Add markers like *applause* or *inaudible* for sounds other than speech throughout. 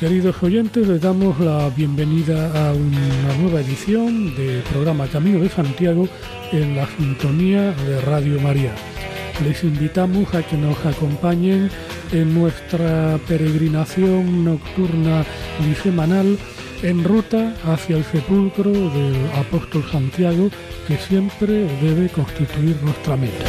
Queridos oyentes, les damos la bienvenida a una nueva edición del programa Camino de Santiago en la sintonía de Radio María. Les invitamos a que nos acompañen en nuestra peregrinación nocturna y semanal en ruta hacia el sepulcro del apóstol Santiago que siempre debe constituir nuestra meta.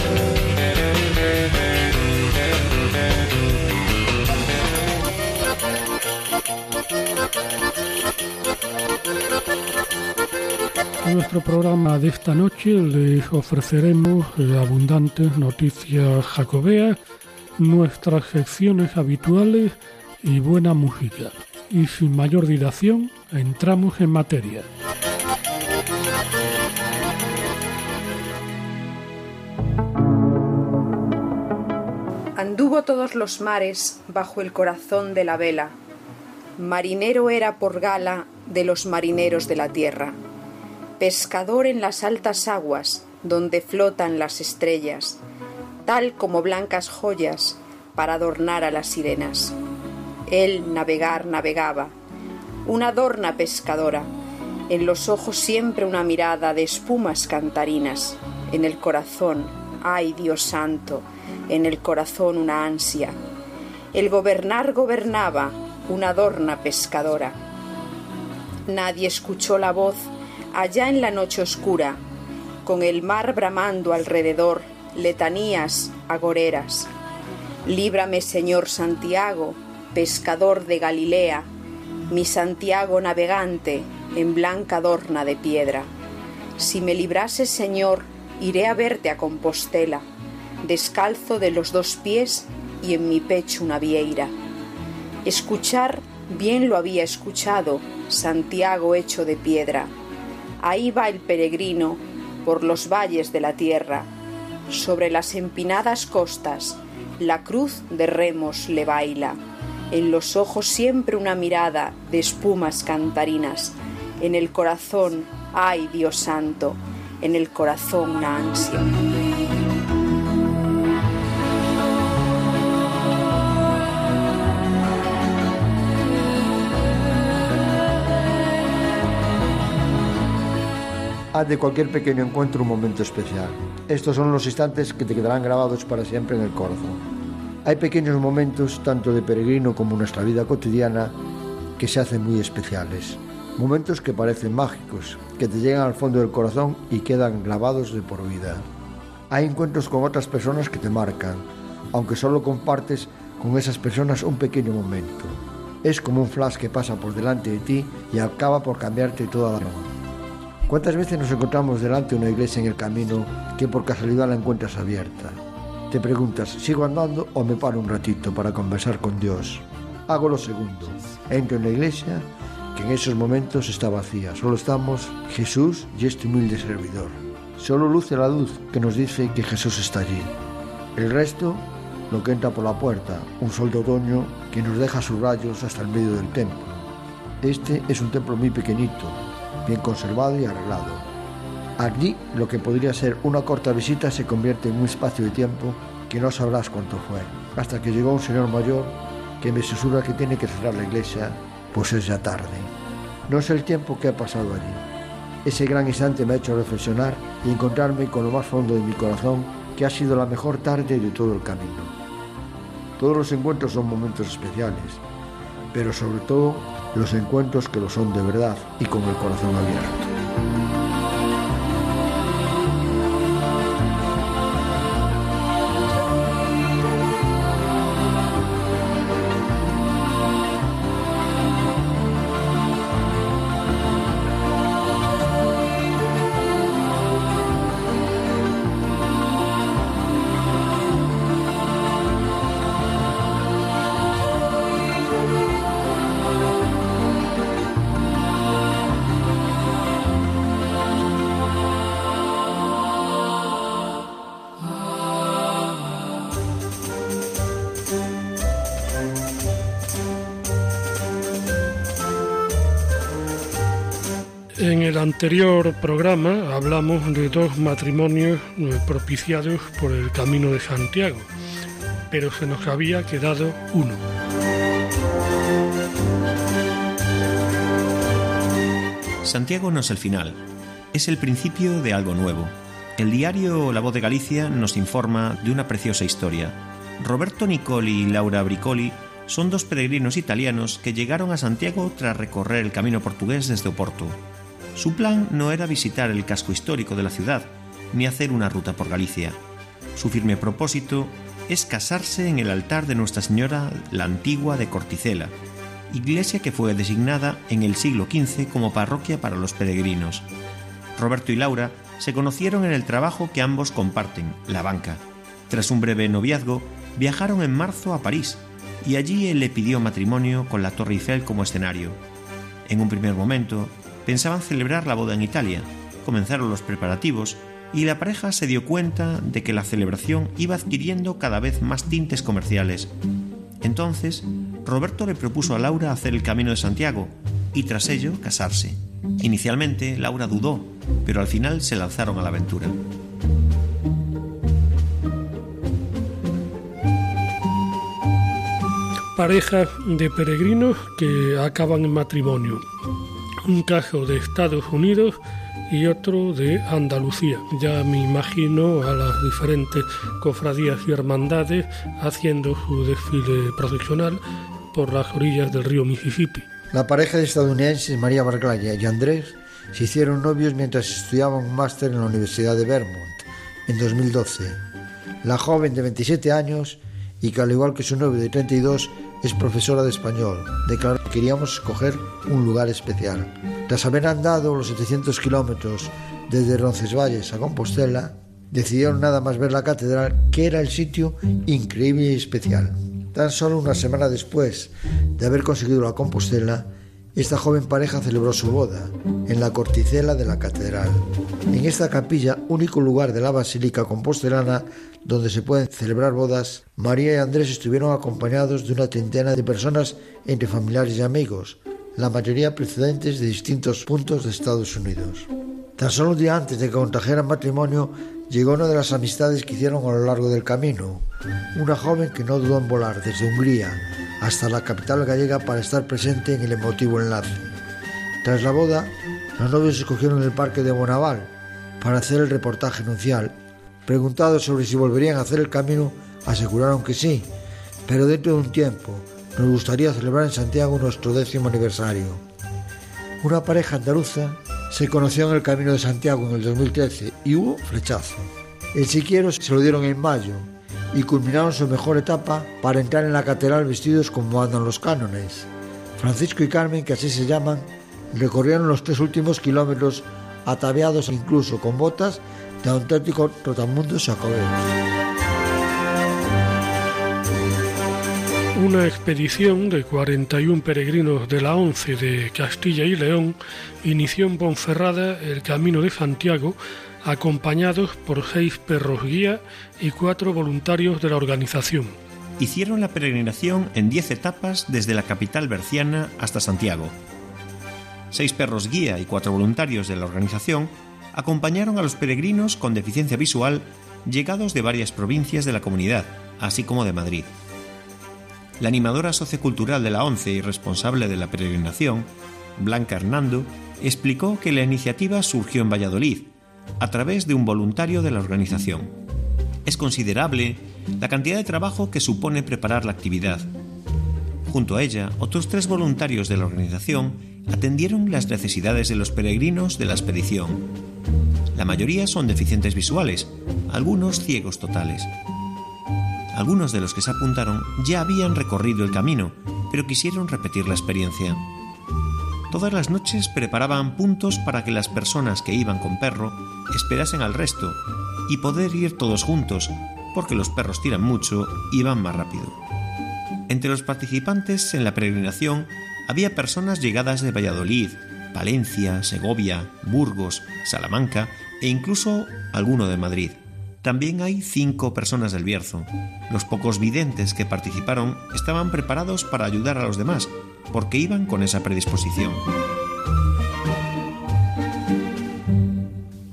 En nuestro programa de esta noche les ofreceremos abundantes noticias jacobeas, nuestras secciones habituales y buena música. Y sin mayor dilación, entramos en materia. Anduvo todos los mares bajo el corazón de la vela. Marinero era por gala de los marineros de la tierra pescador en las altas aguas donde flotan las estrellas, tal como blancas joyas para adornar a las sirenas. Él navegar navegaba, una adorna pescadora, en los ojos siempre una mirada de espumas cantarinas, en el corazón, ay Dios santo, en el corazón una ansia. El gobernar gobernaba, una adorna pescadora. Nadie escuchó la voz allá en la noche oscura, con el mar bramando alrededor, letanías agoreras. Líbrame, Señor Santiago, pescador de Galilea, mi Santiago navegante en blanca adorna de piedra. Si me librases, Señor, iré a verte a Compostela, descalzo de los dos pies y en mi pecho una vieira. Escuchar bien lo había escuchado, Santiago hecho de piedra Ahí va el peregrino por los valles de la tierra. Sobre las empinadas costas la cruz de remos le baila. En los ojos siempre una mirada de espumas cantarinas. En el corazón, ay Dios santo, en el corazón una ansia. Haz de cualquier pequeño encuentro un momento especial. Estos son los instantes que te quedarán grabados para siempre en el corazón. Hay pequeños momentos, tanto de peregrino como en nuestra vida cotidiana, que se hacen muy especiales. Momentos que parecen mágicos, que te llegan al fondo del corazón y quedan grabados de por vida. Hay encuentros con otras personas que te marcan, aunque solo compartes con esas personas un pequeño momento. Es como un flash que pasa por delante de ti y acaba por cambiarte toda la vida. ¿Cuántas veces nos encontramos delante de una iglesia en el camino que por casualidad la encuentras abierta? Te preguntas, ¿sigo andando o me paro un ratito para conversar con Dios? Hago lo segundo. Entro en la iglesia que en esos momentos está vacía. Solo estamos Jesús y este humilde servidor. Solo luce la luz que nos dice que Jesús está allí. El resto, lo que entra por la puerta, un sol de otoño que nos deja sus rayos hasta el medio del templo. Este es un templo muy pequeñito, bien conservado y arreglado. Allí lo que podría ser una corta visita se convierte en un espacio de tiempo que no sabrás cuánto fue, hasta que llegó un señor mayor que me susurra que tiene que cerrar la iglesia, pues es ya tarde. No sé el tiempo que ha pasado allí. Ese gran instante me ha hecho reflexionar y encontrarme con lo más fondo de mi corazón que ha sido la mejor tarde de todo el camino. Todos los encuentros son momentos especiales, pero sobre todo los encuentros que lo son de verdad y con el corazón abierto. Anterior programa hablamos de dos matrimonios eh, propiciados por el Camino de Santiago, pero se nos había quedado uno. Santiago no es el final, es el principio de algo nuevo. El diario La Voz de Galicia nos informa de una preciosa historia. Roberto Nicoli y Laura Bricoli son dos peregrinos italianos que llegaron a Santiago tras recorrer el camino portugués desde Oporto. Su plan no era visitar el casco histórico de la ciudad, ni hacer una ruta por Galicia. Su firme propósito es casarse en el altar de Nuestra Señora la Antigua de Corticela, iglesia que fue designada en el siglo XV como parroquia para los peregrinos. Roberto y Laura se conocieron en el trabajo que ambos comparten, la banca. Tras un breve noviazgo, viajaron en marzo a París y allí él le pidió matrimonio con la Torre Eiffel como escenario. En un primer momento, pensaban celebrar la boda en Italia, comenzaron los preparativos y la pareja se dio cuenta de que la celebración iba adquiriendo cada vez más tintes comerciales. Entonces, Roberto le propuso a Laura hacer el Camino de Santiago y tras ello casarse. Inicialmente Laura dudó, pero al final se lanzaron a la aventura. Parejas de peregrinos que acaban en matrimonio. Un caso de Estados Unidos y otro de Andalucía. Ya me imagino a las diferentes cofradías y hermandades haciendo su desfile profesional por las orillas del río Mississippi. La pareja de estadounidenses María Barclaya y Andrés se hicieron novios mientras estudiaban un máster en la Universidad de Vermont en 2012. La joven de 27 años y que al igual que su novio de 32 es profesora de español, declaró que queríamos escoger un lugar especial. Tras haber andado los 700 kilómetros desde Roncesvalles a Compostela, decidieron nada más ver la catedral que era el sitio increíble y especial. Tan solo una semana después de haber conseguido la Compostela, esta joven pareja celebró su boda en la corticela de la catedral. En esta capilla, único lugar de la Basílica Compostelana donde se pueden celebrar bodas, María y Andrés estuvieron acompañados de una treintena de personas entre familiares y amigos, la mayoría procedentes de distintos puntos de Estados Unidos. Tan solo un día antes de que contrajeran matrimonio, llegó una de las amistades que hicieron a lo largo del camino, una joven que no dudó en volar desde Hungría hasta la capital gallega para estar presente en el emotivo enlace. Tras la boda, los novios escogieron el parque de Bonaval para hacer el reportaje nupcial. Preguntados sobre si volverían a hacer el camino, aseguraron que sí, pero dentro de un tiempo nos gustaría celebrar en Santiago nuestro décimo aniversario. Una pareja andaluza se conoció en el Camino de Santiago en el 2013 y hubo flechazo. El siquiero se lo dieron en mayo y culminaron su mejor etapa para entrar en la catedral vestidos como andan los cánones. Francisco y Carmen, que así se llaman, recorrieron los tres últimos kilómetros ataviados incluso con botas de auténticos trotamundos jacobeos. Una expedición de 41 peregrinos de la ONCE de Castilla y León inició en Ponferrada el Camino de Santiago acompañados por seis perros guía y cuatro voluntarios de la organización. Hicieron la peregrinación en 10 etapas desde la capital berciana hasta Santiago. Seis perros guía y cuatro voluntarios de la organización acompañaron a los peregrinos con deficiencia visual llegados de varias provincias de la comunidad, así como de Madrid. La animadora sociocultural de la ONCE y responsable de la peregrinación, Blanca Hernando, explicó que la iniciativa surgió en Valladolid, a través de un voluntario de la organización. Es considerable la cantidad de trabajo que supone preparar la actividad. Junto a ella, otros tres voluntarios de la organización atendieron las necesidades de los peregrinos de la expedición. La mayoría son deficientes visuales, algunos ciegos totales. Algunos de los que se apuntaron ya habían recorrido el camino, pero quisieron repetir la experiencia. Todas las noches preparaban puntos para que las personas que iban con perro esperasen al resto y poder ir todos juntos, porque los perros tiran mucho y van más rápido. Entre los participantes en la peregrinación había personas llegadas de Valladolid, Valencia, Segovia, Burgos, Salamanca e incluso alguno de Madrid. También hay cinco personas del Bierzo. Los pocos videntes que participaron estaban preparados para ayudar a los demás, porque iban con esa predisposición.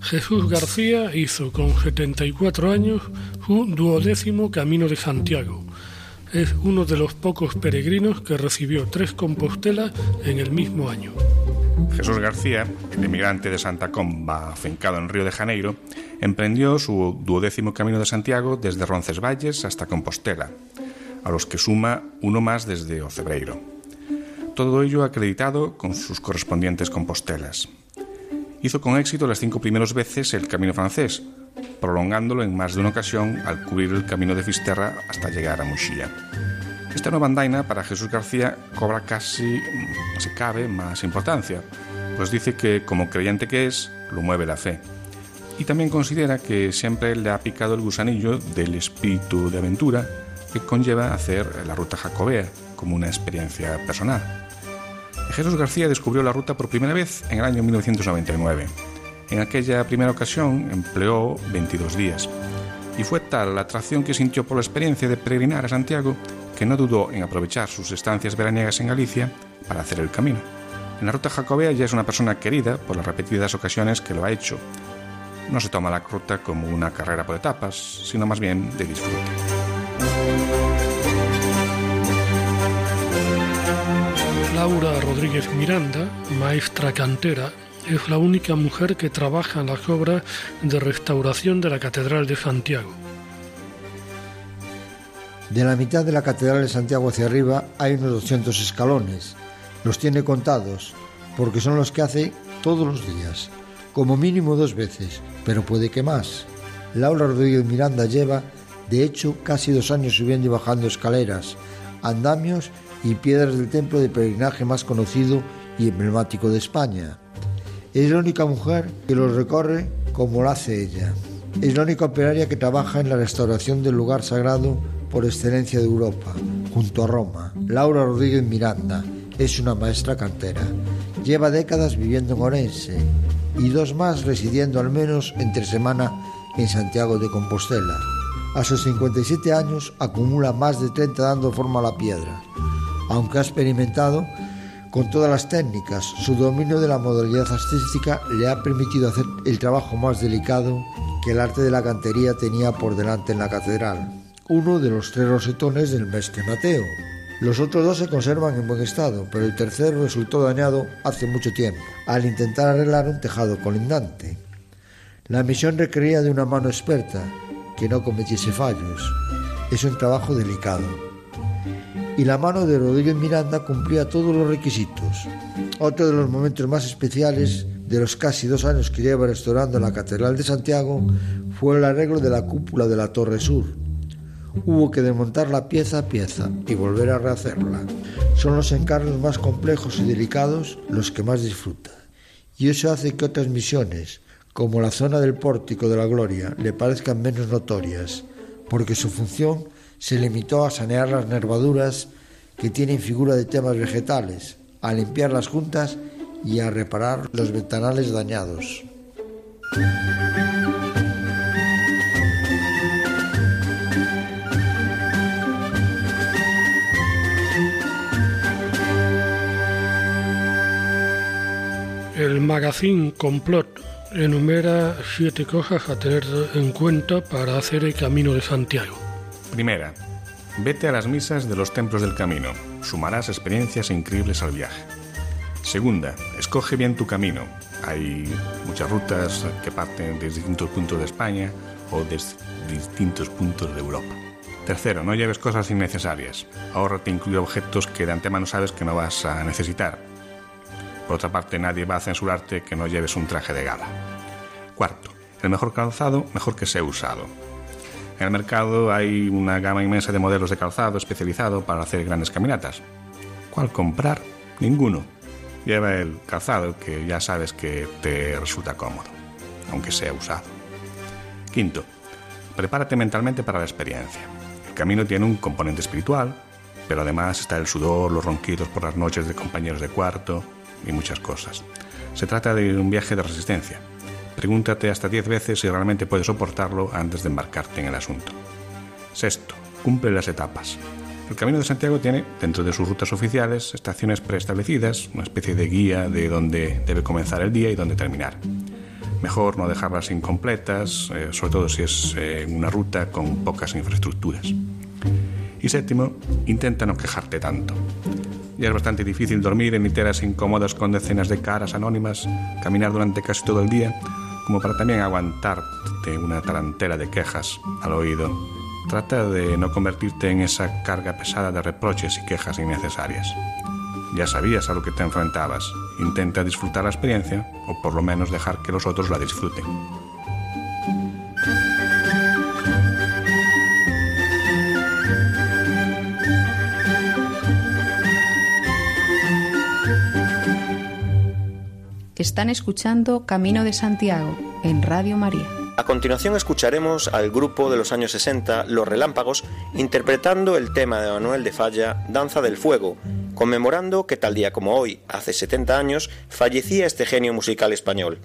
Jesús García hizo con 74 años su duodécimo Camino de Santiago. Es uno de los pocos peregrinos que recibió tres Compostelas en el mismo año. Jesús García, el inmigrante de Santa Comba, afincado en Río de Janeiro, emprendió su duodécimo Camino de Santiago desde Roncesvalles hasta Compostela, a los que suma uno más desde Ocebreiro. Todo ello acreditado con sus correspondientes compostelas. Hizo con éxito las cinco primeras veces el camino francés, prolongándolo en más de una ocasión al cubrir el camino de Fisterra hasta llegar a Muxía. Esta nueva andaina para Jesús García cobra casi, si cabe, más importancia, pues dice que, como creyente que es, lo mueve la fe. Y también considera que siempre le ha picado el gusanillo del espíritu de aventura que conlleva hacer la ruta jacobea como una experiencia personal. Jesús García descubrió la ruta por primera vez en el año 1999. En aquella primera ocasión empleó 22 días. Y fue tal la atracción que sintió por la experiencia de peregrinar a Santiago que no dudó en aprovechar sus estancias veraniegas en Galicia para hacer el camino. En la ruta jacobea ya es una persona querida por las repetidas ocasiones que lo ha hecho. No se toma la ruta como una carrera por etapas, sino más bien de disfrute. Laura Rodríguez Miranda, maestra cantera, es la única mujer que trabaja en las obras de restauración de la Catedral de Santiago. De la mitad de la Catedral de Santiago hacia arriba hay unos 200 escalones. Los tiene contados, porque son los que hace todos los días, como mínimo dos veces, pero puede que más. Laura Rodríguez Miranda lleva, de hecho, casi dos años subiendo y bajando escaleras, andamios y piedras del templo de peregrinaje más conocido y emblemático de España. Es la única mujer que lo recorre como lo hace ella. Es la única operaria que trabaja en la restauración del lugar sagrado por excelencia de Europa, junto a Roma. Laura Rodríguez Miranda es una maestra cantera. Lleva décadas viviendo en Orense y dos más residiendo al menos entre semana en Santiago de Compostela. A sus 57 años acumula más de 30 dando forma a la piedra aunque ha experimentado con todas las técnicas, su dominio de la modalidad artística le ha permitido hacer el trabajo más delicado que el arte de la cantería tenía por delante en la catedral, uno de los tres rosetones del mestre Mateo. Los otros dos se conservan en buen estado, pero el tercero resultó dañado hace mucho tiempo, al intentar arreglar un tejado colindante. La misión requería de una mano experta, que no cometiese fallos. Es un trabajo delicado y la mano de Rodríguez Miranda cumplía todos los requisitos. Otro de los momentos más especiales de los casi dos años que lleva restaurando la Catedral de Santiago fue el arreglo de la cúpula de la Torre Sur. Hubo que desmontarla pieza a pieza y volver a rehacerla. Son los encargos más complejos y delicados los que más disfruta. Y eso hace que otras misiones, como la zona del pórtico de la gloria, le parezcan menos notorias, porque su función se limitó a sanear las nervaduras que tienen figura de temas vegetales, a limpiar las juntas y a reparar los ventanales dañados. El magazine Complot enumera siete cosas a tener en cuenta para hacer el Camino de Santiago. Primera, vete a las misas de los templos del camino. Sumarás experiencias increíbles al viaje. Segunda, escoge bien tu camino. Hay muchas rutas que parten desde distintos puntos de España o desde distintos puntos de Europa. Tercero, no lleves cosas innecesarias. Ahórrate incluir objetos que de antemano sabes que no vas a necesitar. Por otra parte, nadie va a censurarte que no lleves un traje de gala. Cuarto, el mejor calzado, mejor que sea usado. En el mercado hay una gama inmensa de modelos de calzado especializado para hacer grandes caminatas. ¿Cuál comprar? Ninguno. Lleva el calzado que ya sabes que te resulta cómodo, aunque sea usado. Quinto, prepárate mentalmente para la experiencia. El camino tiene un componente espiritual, pero además está el sudor, los ronquidos por las noches de compañeros de cuarto y muchas cosas. Se trata de un viaje de resistencia Pregúntate hasta 10 veces si realmente puedes soportarlo antes de embarcarte en el asunto. Sexto, cumple las etapas. El Camino de Santiago tiene, dentro de sus rutas oficiales, estaciones preestablecidas, una especie de guía de dónde debe comenzar el día y dónde terminar. Mejor no dejarlas incompletas, eh, sobre todo si es eh, una ruta con pocas infraestructuras. Y séptimo, intenta no quejarte tanto. Ya es bastante difícil dormir en literas incómodas con decenas de caras anónimas, caminar durante casi todo el día, como para también aguantarte una tarantela de quejas al oído. Trata de no convertirte en esa carga pesada de reproches y quejas innecesarias. Ya sabías a lo que te enfrentabas. Intenta disfrutar la experiencia o por lo menos dejar que los otros la disfruten. Están escuchando Camino de Santiago en Radio María. A continuación escucharemos al grupo de los años 60, Los Relámpagos, interpretando el tema de Manuel de Falla, Danza del Fuego, conmemorando que tal día como hoy, hace 70 años, fallecía este genio musical español.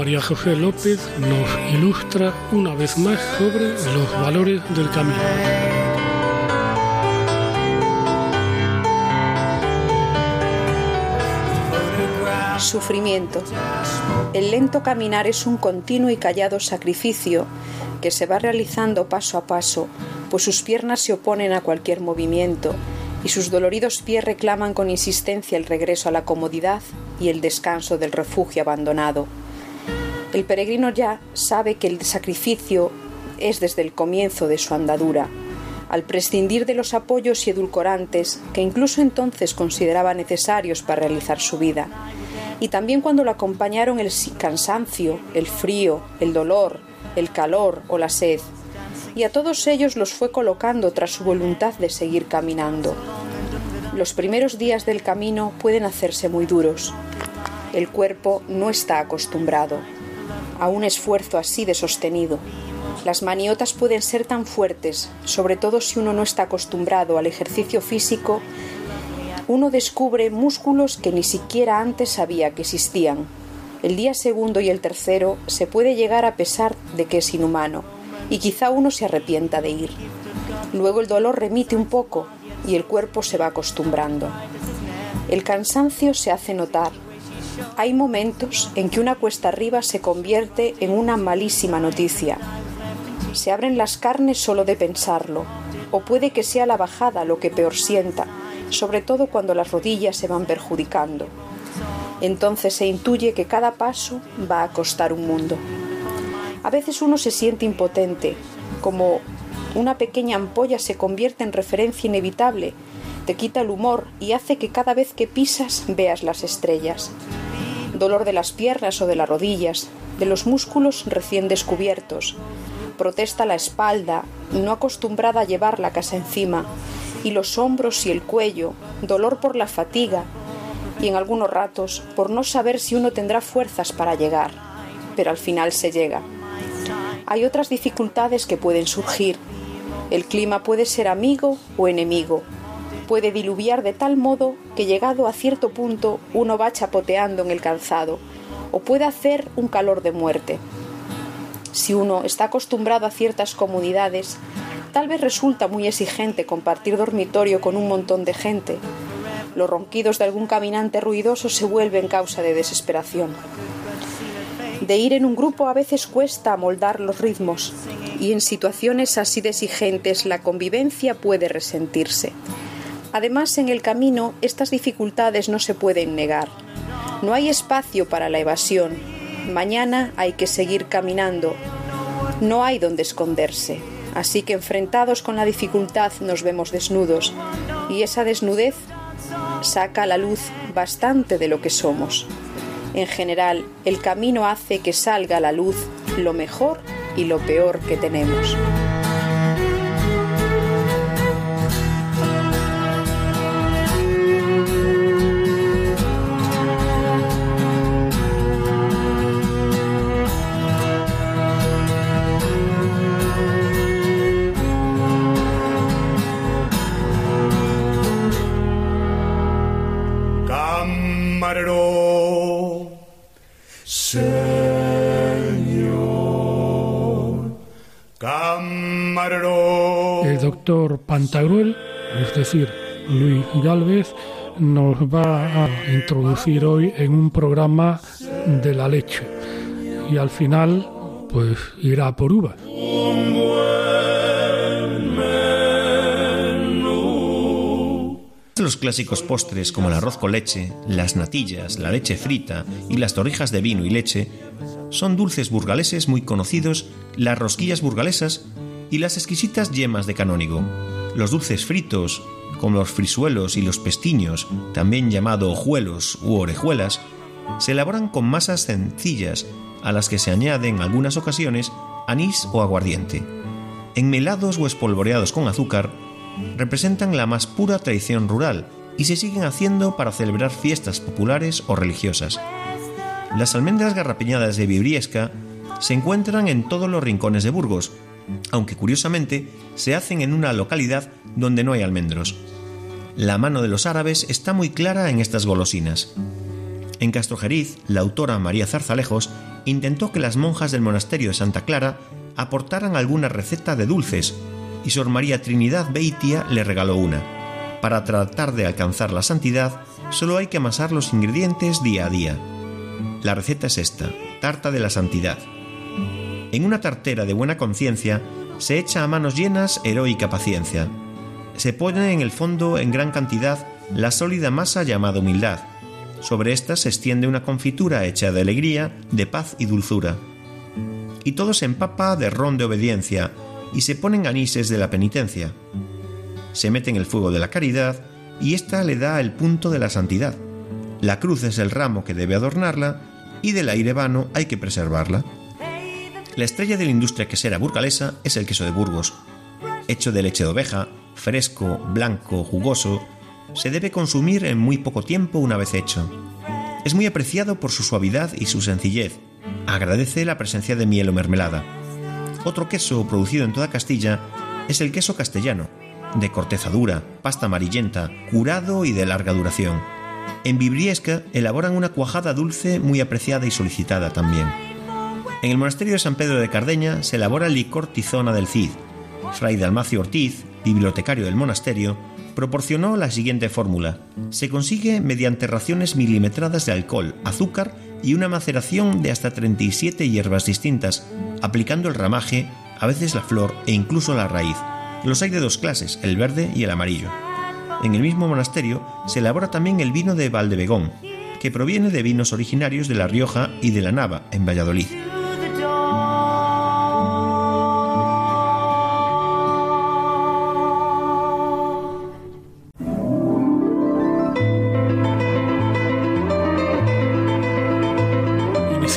María José López nos ilustra una vez más sobre los valores del camino. Sufrimiento. El lento caminar es un continuo y callado sacrificio que se va realizando paso a paso, pues sus piernas se oponen a cualquier movimiento y sus doloridos pies reclaman con insistencia el regreso a la comodidad y el descanso del refugio abandonado. El peregrino ya sabe que el sacrificio es desde el comienzo de su andadura, al prescindir de los apoyos y edulcorantes que incluso entonces consideraba necesarios para realizar su vida, y también cuando lo acompañaron el cansancio, el frío, el dolor, el calor o la sed, y a todos ellos los fue colocando tras su voluntad de seguir caminando. Los primeros días del camino pueden hacerse muy duros. El cuerpo no está acostumbrado a un esfuerzo así de sostenido. Las maniotas pueden ser tan fuertes, sobre todo si uno no está acostumbrado al ejercicio físico, uno descubre músculos que ni siquiera antes sabía que existían. El día segundo y el tercero se puede llegar a pesar de que es inhumano y quizá uno se arrepienta de ir. Luego el dolor remite un poco y el cuerpo se va acostumbrando. El cansancio se hace notar. Hay momentos en que una cuesta arriba se convierte en una malísima noticia. Se abren las carnes solo de pensarlo, o puede que sea la bajada lo que peor sienta, sobre todo cuando las rodillas se van perjudicando. Entonces se intuye que cada paso va a costar un mundo. A veces uno se siente impotente, como una pequeña ampolla se convierte en referencia inevitable, te quita el humor y hace que cada vez que pisas veas las estrellas. Dolor de las piernas o de las rodillas, de los músculos recién descubiertos. Protesta la espalda, no acostumbrada a llevar la casa encima, y los hombros y el cuello, dolor por la fatiga, y en algunos ratos por no saber si uno tendrá fuerzas para llegar, pero al final se llega. Hay otras dificultades que pueden surgir. El clima puede ser amigo o enemigo. Puede diluviar de tal modo que llegado a cierto punto uno va chapoteando en el calzado, o puede hacer un calor de muerte. Si uno está acostumbrado a ciertas comodidades, tal vez resulta muy exigente compartir dormitorio con un montón de gente. Los ronquidos de algún caminante ruidoso se vuelven causa de desesperación. De ir en un grupo a veces cuesta amoldar los ritmos y en situaciones así de exigentes la convivencia puede resentirse. Además, en el camino estas dificultades no se pueden negar. No hay espacio para la evasión. Mañana hay que seguir caminando. No hay donde esconderse. Así que enfrentados con la dificultad nos vemos desnudos y esa desnudez saca a la luz bastante de lo que somos. En general, el camino hace que salga a la luz lo mejor y lo peor que tenemos. Pantagruel, es decir, Luis Galvez, nos va a introducir hoy en un programa de la leche y al final pues irá por uvas. Los clásicos postres como el arroz con leche, las natillas, la leche frita y las torrijas de vino y leche son dulces burgaleses muy conocidos, las rosquillas burgalesas y las exquisitas yemas de canónigo. Los dulces fritos, como los frisuelos y los pestiños, también llamados ojuelos u orejuelas, se elaboran con masas sencillas a las que se añade en algunas ocasiones anís o aguardiente. Enmelados o espolvoreados con azúcar, representan la más pura tradición rural y se siguen haciendo para celebrar fiestas populares o religiosas. Las almendras garrapiñadas de Vibriesca se encuentran en todos los rincones de Burgos, aunque curiosamente se hacen en una localidad donde no hay almendros. La mano de los árabes está muy clara en estas golosinas. En Castrojeriz, la autora María Zarzalejos intentó que las monjas del monasterio de Santa Clara aportaran alguna receta de dulces y Sor María Trinidad Beitia le regaló una. Para tratar de alcanzar la santidad, solo hay que amasar los ingredientes día a día. La receta es esta, tarta de la santidad. En una tartera de buena conciencia se echa a manos llenas heroica paciencia. Se pone en el fondo en gran cantidad la sólida masa llamada humildad. Sobre esta se extiende una confitura hecha de alegría, de paz y dulzura. Y todo se empapa de ron de obediencia y se ponen anises de la penitencia. Se mete en el fuego de la caridad y ésta le da el punto de la santidad. La cruz es el ramo que debe adornarla y del aire vano hay que preservarla. La estrella de la industria quesera burgalesa es el queso de Burgos. Hecho de leche de oveja, fresco, blanco, jugoso, se debe consumir en muy poco tiempo una vez hecho. Es muy apreciado por su suavidad y su sencillez. Agradece la presencia de miel o mermelada. Otro queso producido en toda Castilla es el queso castellano, de corteza dura, pasta amarillenta, curado y de larga duración. En Vibriesca elaboran una cuajada dulce muy apreciada y solicitada también. En el monasterio de San Pedro de Cardeña se elabora el licor tizona del Cid. Fray Dalmacio Ortiz, bibliotecario del monasterio, proporcionó la siguiente fórmula. Se consigue mediante raciones milimetradas de alcohol, azúcar y una maceración de hasta 37 hierbas distintas, aplicando el ramaje, a veces la flor e incluso la raíz. Los hay de dos clases, el verde y el amarillo. En el mismo monasterio se elabora también el vino de Valdebegón, que proviene de vinos originarios de La Rioja y de la Nava, en Valladolid.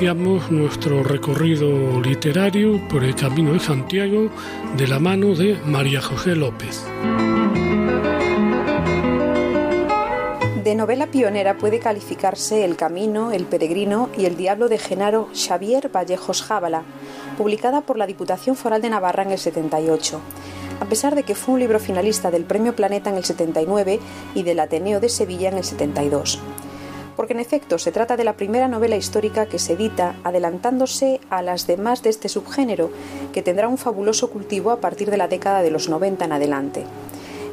Iniciamos nuestro recorrido literario por el Camino de Santiago de la mano de María José López. De novela pionera puede calificarse El Camino, El Peregrino y El Diablo de Genaro Xavier Vallejos Jábala, publicada por la Diputación Foral de Navarra en el 78. A pesar de que fue un libro finalista del Premio Planeta en el 79 y del Ateneo de Sevilla en el 72 porque en efecto se trata de la primera novela histórica que se edita adelantándose a las demás de este subgénero, que tendrá un fabuloso cultivo a partir de la década de los 90 en adelante.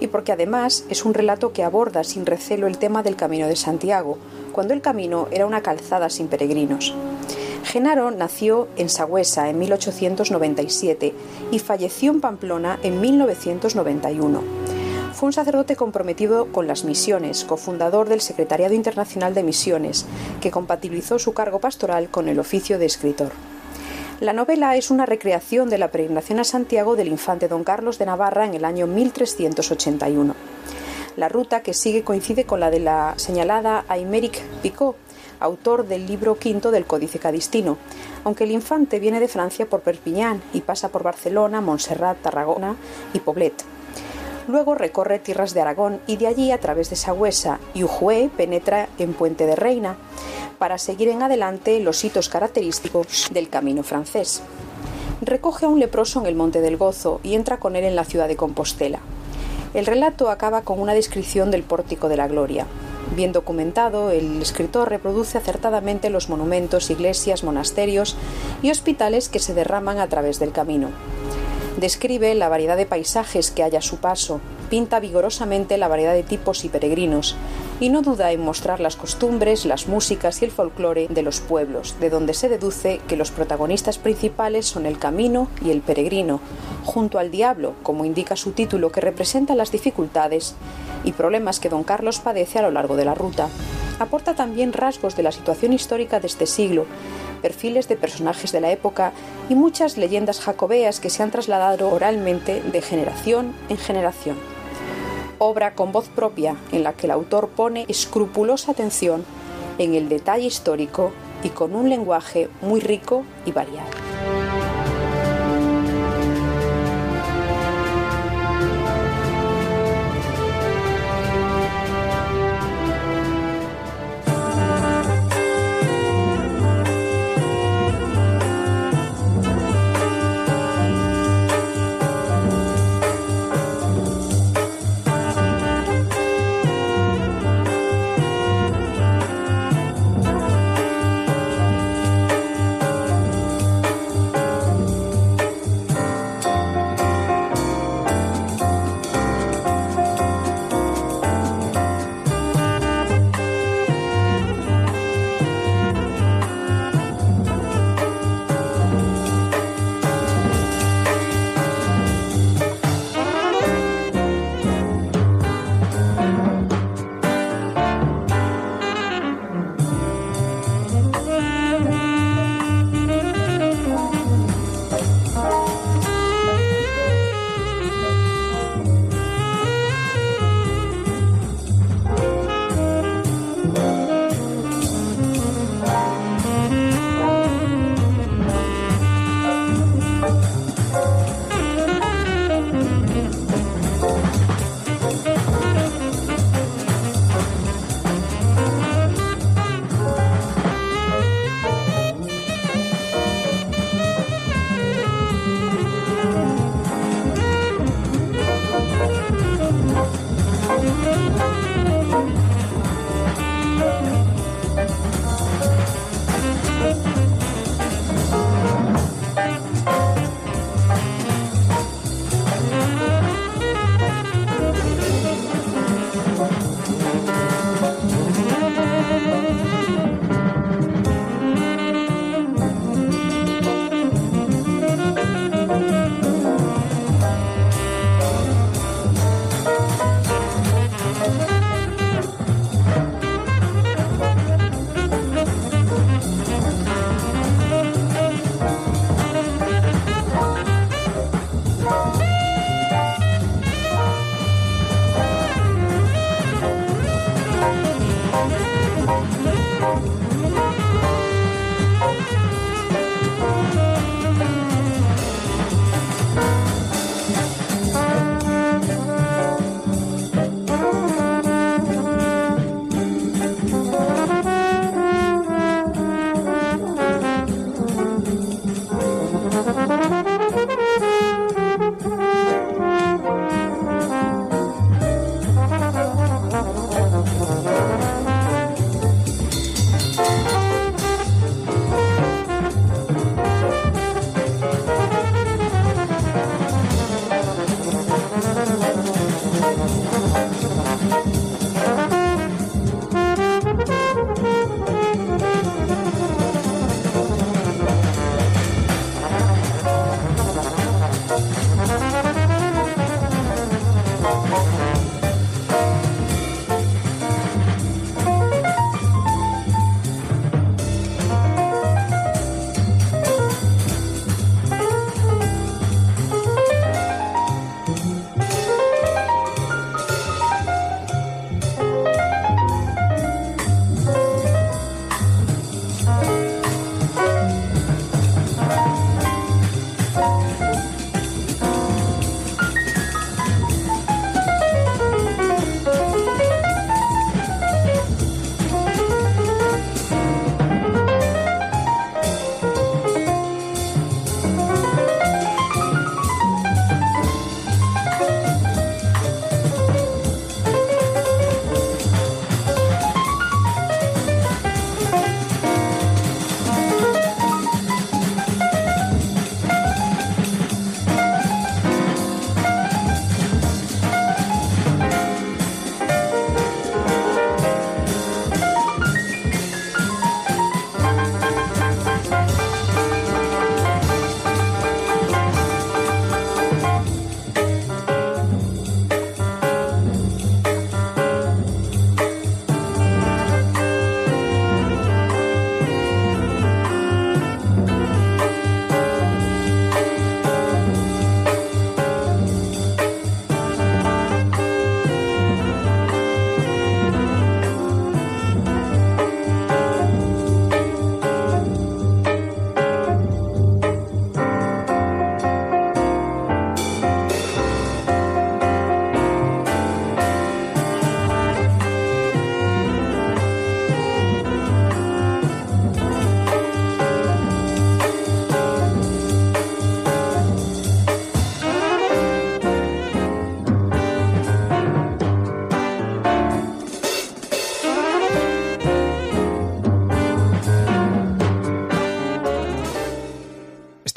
Y porque además es un relato que aborda sin recelo el tema del Camino de Santiago, cuando el camino era una calzada sin peregrinos. Genaro nació en Sagüesa en 1897 y falleció en Pamplona en 1991 fue un sacerdote comprometido con las misiones, cofundador del Secretariado Internacional de Misiones, que compatibilizó su cargo pastoral con el oficio de escritor. La novela es una recreación de la peregrinación a Santiago del infante don Carlos de Navarra en el año 1381. La ruta que sigue coincide con la de la señalada Aymeric Picot, autor del libro quinto del Códice Cadistino, aunque el infante viene de Francia por Perpiñán y pasa por Barcelona, Montserrat, Tarragona y Poblet. Luego recorre tierras de Aragón y de allí, a través de Sagüesa y Ujue, penetra en Puente de Reina, para seguir en adelante los hitos característicos del camino francés. Recoge a un leproso en el Monte del Gozo y entra con él en la ciudad de Compostela. El relato acaba con una descripción del Pórtico de la Gloria. Bien documentado, el escritor reproduce acertadamente los monumentos, iglesias, monasterios y hospitales que se derraman a través del camino. Describe la variedad de paisajes que hay a su paso, pinta vigorosamente la variedad de tipos y peregrinos, y no duda en mostrar las costumbres, las músicas y el folclore de los pueblos, de donde se deduce que los protagonistas principales son el camino y el peregrino, junto al diablo, como indica su título, que representa las dificultades y problemas que don Carlos padece a lo largo de la ruta. Aporta también rasgos de la situación histórica de este siglo, perfiles de personajes de la época y muchas leyendas jacobeas que se han trasladado oralmente de generación en generación. Obra con voz propia en la que el autor pone escrupulosa atención en el detalle histórico y con un lenguaje muy rico y variado.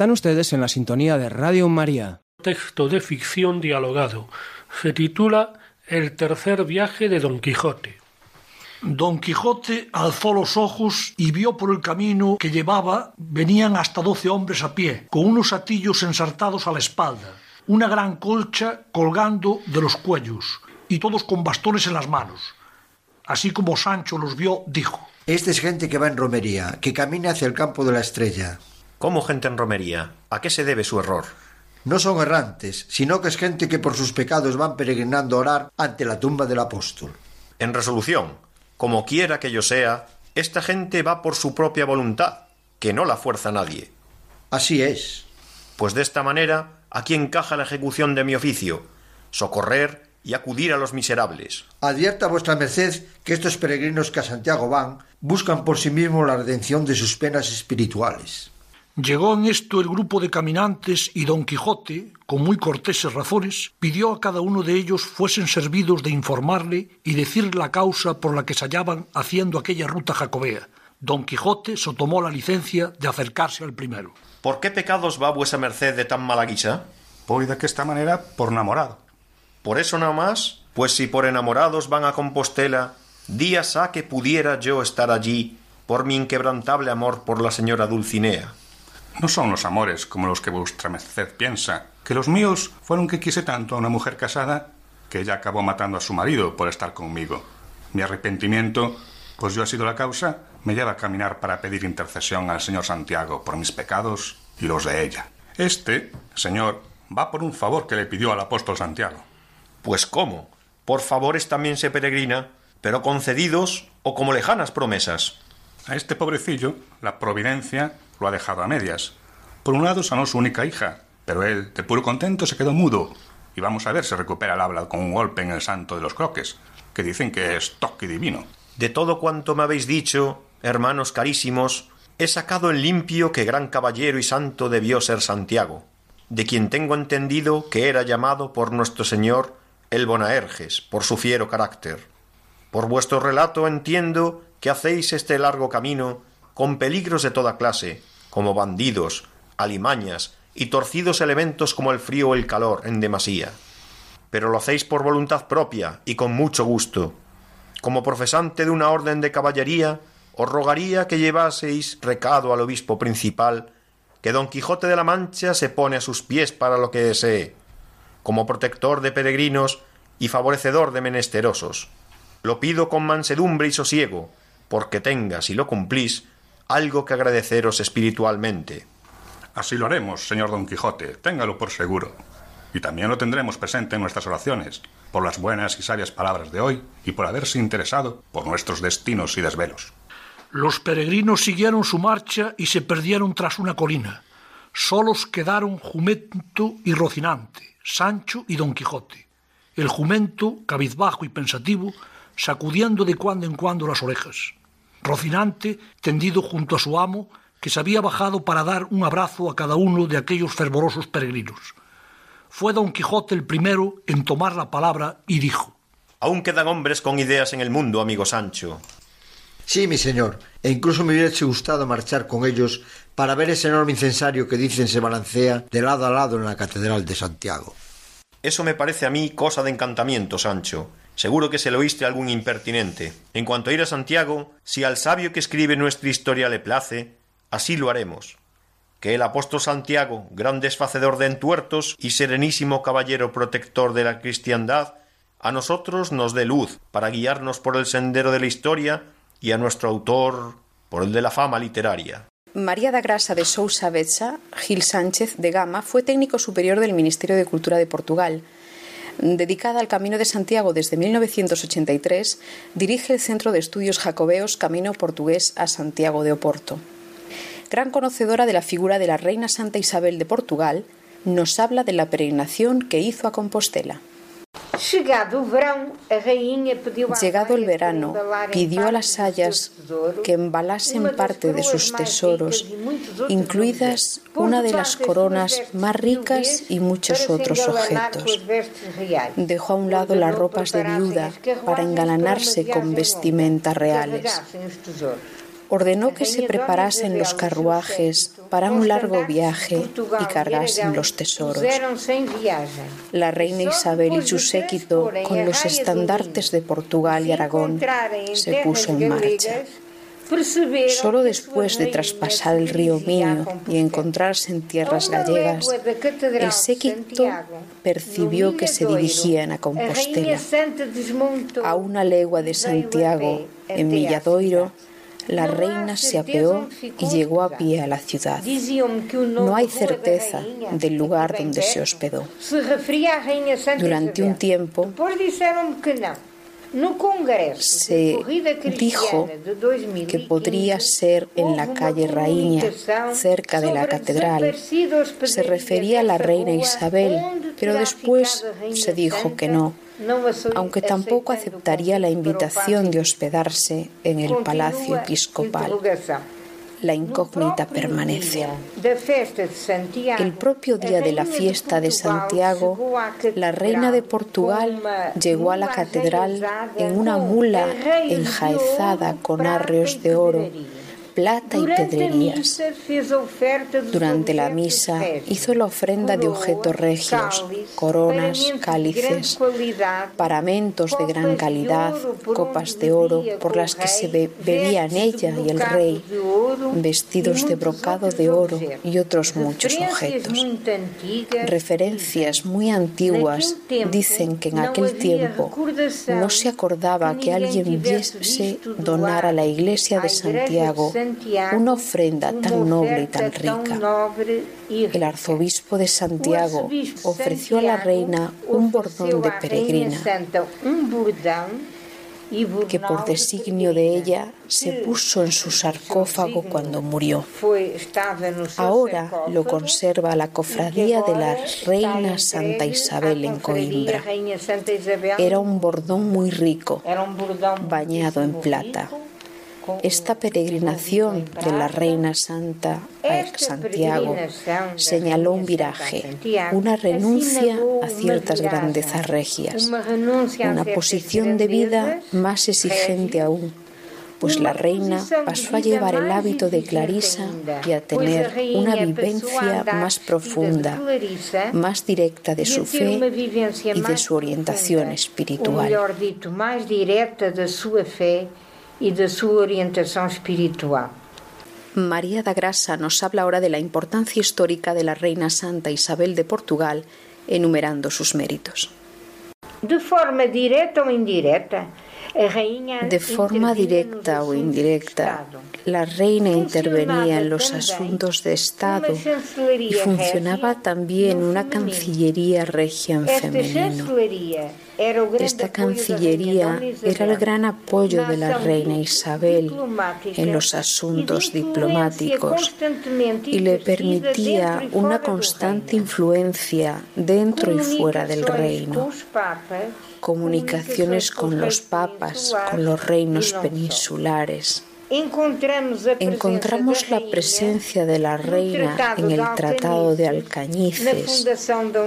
Están ustedes en la sintonía de Radio María. Texto de ficción dialogado. Se titula El tercer viaje de Don Quijote. Don Quijote alzó los ojos y vio por el camino que llevaba venían hasta doce hombres a pie, con unos atillos ensartados a la espalda, una gran colcha colgando de los cuellos, y todos con bastones en las manos. Así como Sancho los vio, dijo Esta es gente que va en romería, que camina hacia el campo de la estrella. ¿Cómo gente en romería? ¿A qué se debe su error? No son errantes, sino que es gente que por sus pecados van peregrinando a orar ante la tumba del apóstol. En resolución, como quiera que yo sea, esta gente va por su propia voluntad, que no la fuerza nadie. Así es. Pues de esta manera, aquí encaja la ejecución de mi oficio, socorrer y acudir a los miserables. Advierta vuestra merced que estos peregrinos que a Santiago van buscan por sí mismos la redención de sus penas espirituales. Llegó en esto el grupo de caminantes y don Quijote, con muy corteses razones, pidió a cada uno de ellos fuesen servidos de informarle y decir la causa por la que se hallaban haciendo aquella ruta jacobea. Don Quijote se tomó la licencia de acercarse al primero. ¿Por qué pecados va vuesa merced de tan mala guisa? Voy de esta manera por enamorado. ¿Por eso nada más? Pues si por enamorados van a Compostela, días ha que pudiera yo estar allí por mi inquebrantable amor por la señora Dulcinea. No son los amores como los que vuestra merced piensa, que los míos fueron que quise tanto a una mujer casada que ella acabó matando a su marido por estar conmigo. Mi arrepentimiento, pues yo he sido la causa, me lleva a caminar para pedir intercesión al señor Santiago por mis pecados y los de ella. Este, señor, va por un favor que le pidió al apóstol Santiago. Pues cómo, por favores también se peregrina, pero concedidos o como lejanas promesas. A este pobrecillo, la providencia lo ha dejado a medias. Por un lado sanó su única hija, pero él, de puro contento, se quedó mudo. Y vamos a ver si recupera el habla con un golpe en el santo de los croques, que dicen que es toque divino. De todo cuanto me habéis dicho, hermanos carísimos, he sacado en limpio que gran caballero y santo debió ser Santiago, de quien tengo entendido que era llamado por nuestro Señor el Bonaerges, por su fiero carácter. Por vuestro relato entiendo que hacéis este largo camino con peligros de toda clase, como bandidos, alimañas y torcidos elementos como el frío o el calor en demasía. Pero lo hacéis por voluntad propia y con mucho gusto. Como profesante de una orden de caballería, os rogaría que llevaseis recado al obispo principal que don Quijote de la Mancha se pone a sus pies para lo que desee, como protector de peregrinos y favorecedor de menesterosos. Lo pido con mansedumbre y sosiego, porque tenga, si lo cumplís, algo que agradeceros espiritualmente. Así lo haremos, señor Don Quijote, téngalo por seguro. Y también lo tendremos presente en nuestras oraciones, por las buenas y sabias palabras de hoy y por haberse interesado por nuestros destinos y desvelos. Los peregrinos siguieron su marcha y se perdieron tras una colina. Solos quedaron Jumento y Rocinante, Sancho y Don Quijote. El jumento, cabizbajo y pensativo, sacudiendo de cuando en cuando las orejas. Rocinante, tendido junto a su amo, que se había bajado para dar un abrazo a cada uno de aquellos fervorosos peregrinos. Fue don Quijote el primero en tomar la palabra y dijo Aún quedan hombres con ideas en el mundo, amigo Sancho. Sí, mi señor, e incluso me hubiese gustado marchar con ellos para ver ese enorme incensario que dicen se balancea de lado a lado en la Catedral de Santiago. Eso me parece a mí cosa de encantamiento, Sancho. Seguro que se lo oíste a algún impertinente. En cuanto a ir a Santiago, si al sabio que escribe nuestra historia le place, así lo haremos. Que el apóstol Santiago, gran desfacedor de entuertos y serenísimo caballero protector de la cristiandad, a nosotros nos dé luz para guiarnos por el sendero de la historia y a nuestro autor por el de la fama literaria. María da Grasa de Sousa Betsa, Gil Sánchez de Gama, fue técnico superior del Ministerio de Cultura de Portugal. Dedicada al Camino de Santiago desde 1983, dirige el Centro de Estudios Jacobeos Camino Portugués a Santiago de Oporto. Gran conocedora de la figura de la Reina Santa Isabel de Portugal, nos habla de la peregrinación que hizo a Compostela. Llegado el verano, pidió a las hayas que embalasen parte de sus tesoros, incluidas una de las coronas más ricas y muchos otros objetos. Dejó a un lado las ropas de viuda para engalanarse con vestimentas reales. Ordenó que se preparasen los carruajes para un largo viaje y cargasen los tesoros. La reina Isabel y su séquito, con los estandartes de Portugal y Aragón, se puso en marcha. Solo después de traspasar el río Miño y encontrarse en tierras gallegas, el séquito percibió que se dirigían a Compostela. A una legua de Santiago, en Villadoiro, la reina se apeó y llegó a pie a la ciudad. No hay certeza del lugar donde se hospedó. Durante un tiempo se dijo que podría ser en la calle Raíña, cerca de la catedral. Se refería a la reina Isabel, pero después se dijo que no aunque tampoco aceptaría la invitación de hospedarse en el palacio episcopal. La incógnita permanece. El propio día de la fiesta de Santiago, la reina de Portugal llegó a la catedral en una mula enjaezada con arreos de oro plata y pedrerías. Durante la misa hizo la ofrenda de objetos regios, coronas, cálices, paramentos de gran calidad, copas de oro por las que se bebían ella y el rey, vestidos de brocado de oro y otros muchos objetos. Referencias muy antiguas dicen que en aquel tiempo no se acordaba que alguien viese donar a la iglesia de Santiago una ofrenda tan noble y tan rica. El arzobispo de Santiago ofreció a la reina un bordón de peregrina que por designio de ella se puso en su sarcófago cuando murió. Ahora lo conserva la cofradía de la Reina Santa Isabel en Coimbra. Era un bordón muy rico, bañado en plata. Esta peregrinación de la Reina Santa a Santiago señaló un viraje, una renuncia a ciertas grandezas regias, una posición de vida más exigente aún, pues la reina pasó a llevar el hábito de Clarisa y a tener una vivencia más profunda, más directa de su fe y de su orientación espiritual y de su orientación espiritual. María da Grasa nos habla ahora de la importancia histórica de la Reina Santa Isabel de Portugal, enumerando sus méritos. De forma directa o indirecta, de forma directa o indirecta, la reina intervenía en los asuntos de Estado y funcionaba también una cancillería regia en femenino. Esta cancillería era el gran apoyo de la reina Isabel en los asuntos diplomáticos y le permitía una constante influencia dentro y fuera del reino comunicaciones con los papas, con los reinos peninsulares. Encontramos la presencia de la reina en el Tratado de Alcañices,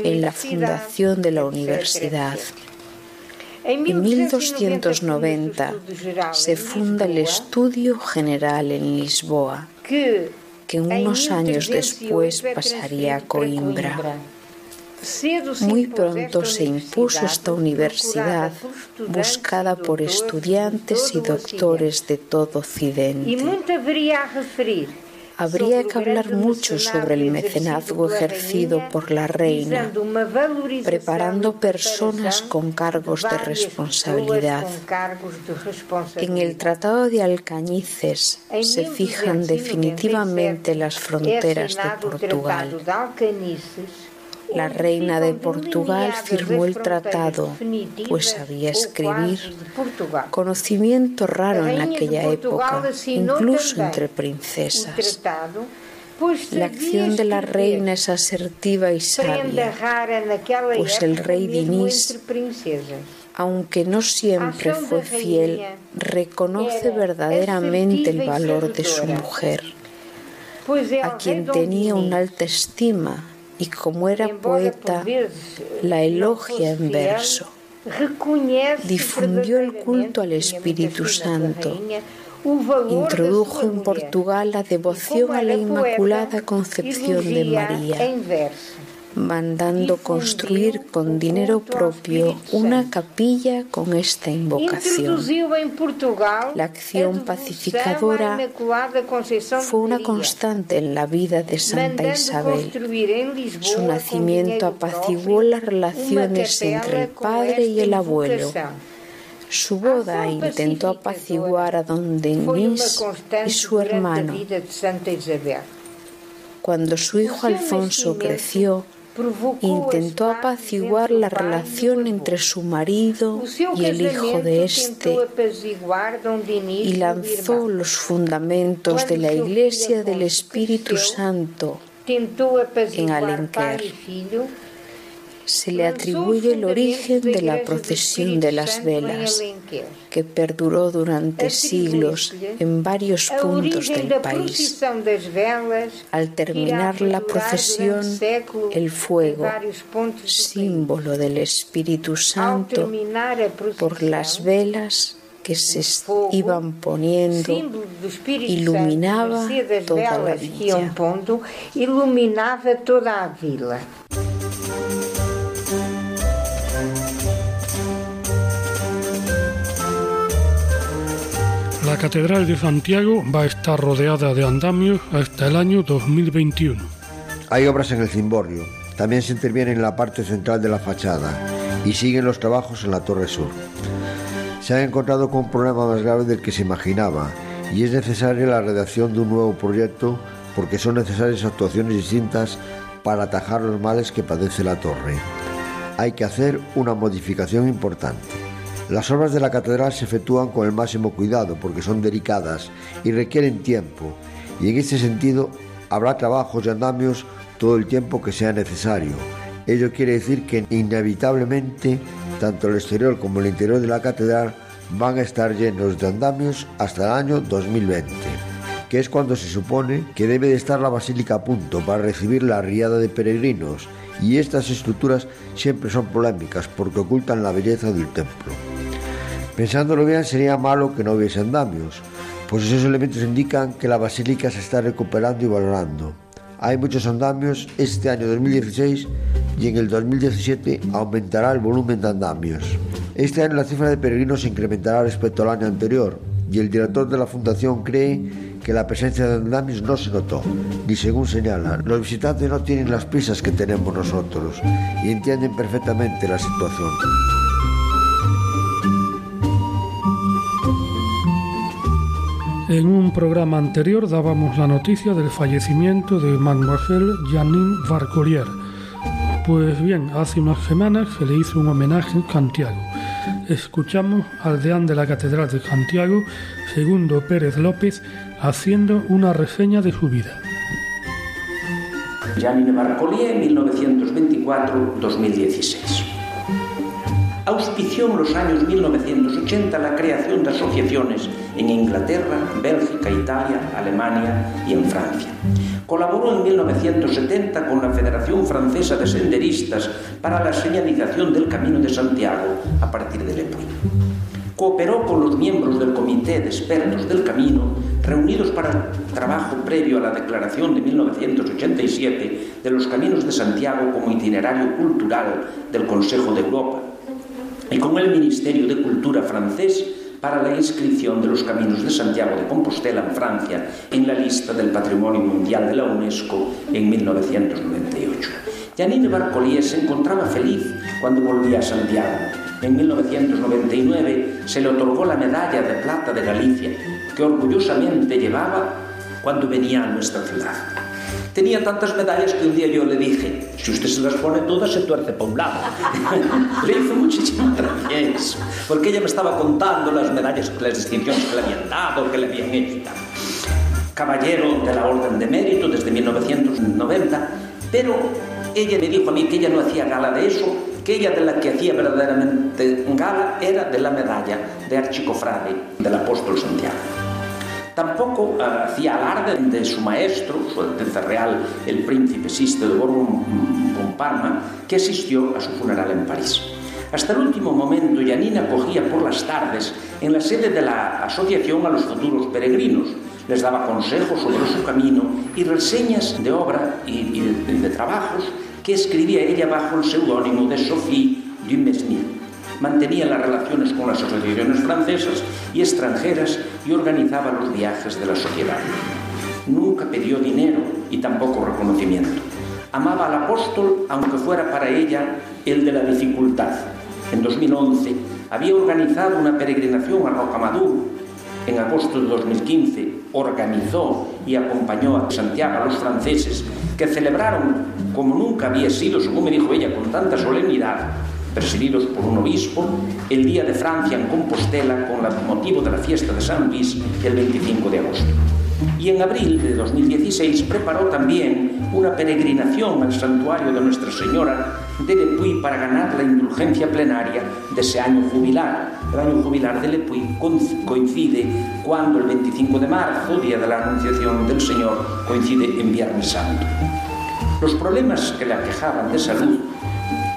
en la fundación de la universidad. En 1290 se funda el Estudio General en Lisboa, que unos años después pasaría a Coimbra. Muy pronto se impuso esta universidad buscada por estudiantes y doctores de todo Occidente. Habría que hablar mucho sobre el mecenazgo ejercido por la reina, preparando personas con cargos de responsabilidad. En el Tratado de Alcañices se fijan definitivamente las fronteras de Portugal. La reina de Portugal firmó el tratado, pues sabía escribir, conocimiento raro en aquella época, incluso entre princesas. La acción de la reina es asertiva y sabia, pues el rey Dinis, aunque no siempre fue fiel, reconoce verdaderamente el valor de su mujer, a quien tenía una alta estima y como era poeta, la elogia en verso. Difundió el culto al Espíritu Santo. introdujo en Portugal la devoción a la Inmaculada Concepción de María mandando construir con dinero propio una capilla con esta invocación. La acción pacificadora fue una constante en la vida de Santa Isabel. Su nacimiento apaciguó las relaciones entre el padre y el abuelo. Su boda intentó apaciguar a don Denis y su hermano. Cuando su hijo Alfonso creció, intentó apaciguar la relación entre su marido y el hijo de este. y lanzó los fundamentos de la Iglesia del Espíritu Santo en Alenquer se le atribuye el origen de la procesión de las velas, que perduró durante siglos en varios puntos del país. Al terminar la procesión, el fuego, símbolo del Espíritu Santo, por las velas que se iban poniendo iluminaba toda la villa. La Catedral de Santiago va a estar rodeada de andamios hasta el año 2021. Hay obras en el cimborrio. También se interviene en la parte central de la fachada y siguen los trabajos en la torre sur. Se ha encontrado con un problema más grave del que se imaginaba y es necesaria la redacción de un nuevo proyecto porque son necesarias actuaciones distintas para atajar los males que padece la torre. Hay que hacer una modificación importante. Las obras de la catedral se efectúan con el máximo cuidado porque son delicadas y requieren tiempo, y en este sentido habrá trabajos y andamios todo el tiempo que sea necesario. Ello quiere decir que inevitablemente tanto el exterior como el interior de la catedral van a estar llenos de andamios hasta el año 2020, que es cuando se supone que debe de estar la basílica a punto para recibir la riada de peregrinos, y estas estructuras siempre son polémicas porque ocultan la belleza del templo. Pensándolo bien, sería malo que no hubiese andamios, pues esos elementos indican que la basílica se está recuperando y valorando. Hay muchos andamios este año 2016 y en el 2017 aumentará el volumen de andamios. Este año la cifra de peregrinos se incrementará respecto al año anterior y el director de la fundación cree que la presencia de andamios no se notó, ni según señalan, los visitantes no tienen las prisas que tenemos nosotros y entienden perfectamente la situación. En un programa anterior dábamos la noticia del fallecimiento de Mademoiselle Janine Varcolier. Pues bien, hace unas semanas se le hizo un homenaje en Santiago. Escuchamos al deán de la Catedral de Santiago, Segundo Pérez López, haciendo una reseña de su vida. Janine Barcolier, 1924-2016 auspició en los años 1980 la creación de asociaciones en Inglaterra, Bélgica, Italia, Alemania y en Francia. Colaboró en 1970 con la Federación Francesa de Senderistas para la señalización del Camino de Santiago a partir de Lepuy. Cooperó con los miembros del Comité de Expertos del Camino reunidos para el trabajo previo a la declaración de 1987 de los Caminos de Santiago como itinerario cultural del Consejo de Europa y con el Ministerio de Cultura francés para la inscripción de los Caminos de Santiago de Compostela en Francia en la lista del Patrimonio Mundial de la UNESCO en 1998. Janine Barcolier se encontraba feliz cuando volvía a Santiago. En 1999 se le otorgó la medalla de plata de Galicia, que orgullosamente llevaba cuando venía a nuestra ciudad. Tenía tantas medallas que un día yo le dije, si usted se las pone todas se tuerce por un lado. *laughs* le hizo muchísima gracia eso, porque ella me estaba contando las medallas, las distinciones que le habían dado, que le habían hecho. Caballero de la Orden de Mérito desde 1990, pero ella me dijo a mí que ella no hacía gala de eso, que ella de la que hacía verdaderamente gala era de la medalla de archicofrade del apóstol Santiago. Tampoco uh, hacía alarde de su maestro, su Alteza Real, el príncipe Siste de Borbón Parma, que asistió a su funeral en París. Hasta el último momento, Yanina cogía por las tardes en la sede de la asociación a los futuros peregrinos. Les daba consejos sobre su camino y reseñas de obra y, de, trabajos que escribía ella bajo el seudónimo de Sophie Dumesnil. Mantenía las relaciones con las asociaciones francesas y extranjeras y organizaba los viajes de la sociedad. Nunca pidió dinero y tampoco reconocimiento. Amaba al apóstol aunque fuera para ella el de la dificultad. En 2011 había organizado una peregrinación a Rocamadour. En agosto de 2015 organizó y acompañó a Santiago a los franceses que celebraron, como nunca había sido, según me dijo ella, con tanta solemnidad, presididos por un obispo, el Día de Francia en Compostela con el motivo de la fiesta de San Luis el 25 de agosto. Y en abril de 2016 preparó también una peregrinación al santuario de Nuestra Señora de Lepuy para ganar la indulgencia plenaria de ese año jubilar. El año jubilar de Lepuy coincide cuando el 25 de marzo, día de la Anunciación del Señor, coincide en Viernes Santo. Los problemas que le aquejaban de salud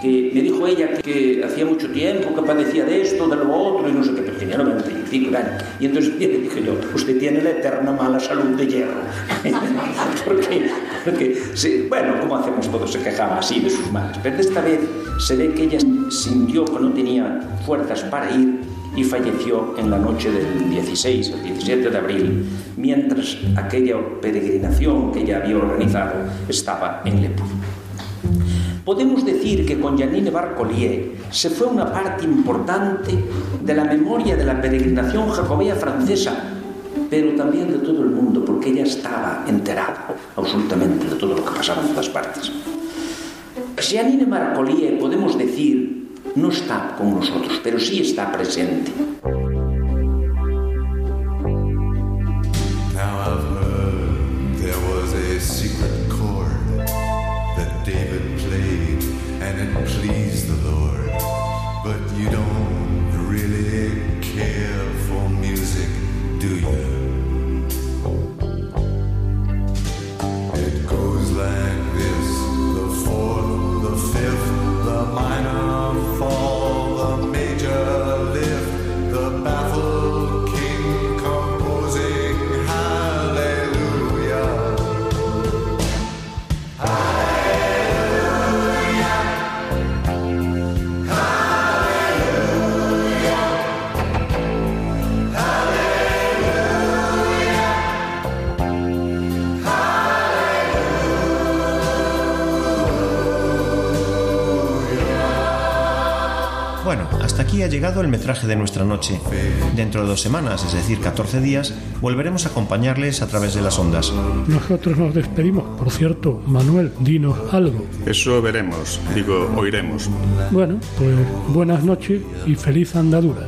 que me dijo ella que hacía mucho tiempo que padecía de esto, de lo otro, y no sé qué, pero tenía 95 años. Y entonces le *laughs* dije yo, usted tiene la eterna mala salud de hierro. *laughs* porque, porque bueno, como hacemos todos, se quejaba así de sus males. Pero esta vez se ve que ella sintió que no tenía fuerzas para ir y falleció en la noche del 16 al 17 de abril, mientras aquella peregrinación que ella había organizado estaba en Lepú. Podemos decir que con Janine Barcolier se fue una parte importante de la memoria de la peregrinación jacobea francesa, pero también de todo el mundo, porque ella estaba enterada absolutamente de todo lo que pasaba en todas partes. Janine Barcolier, podemos decir, no está con nosotros, pero sí está presente. Llegado el metraje de nuestra noche. Dentro de dos semanas, es decir, 14 días, volveremos a acompañarles a través de las ondas. Nosotros nos despedimos. Por cierto, Manuel, dinos algo. Eso veremos, digo, oiremos. Bueno, pues buenas noches y feliz andadura.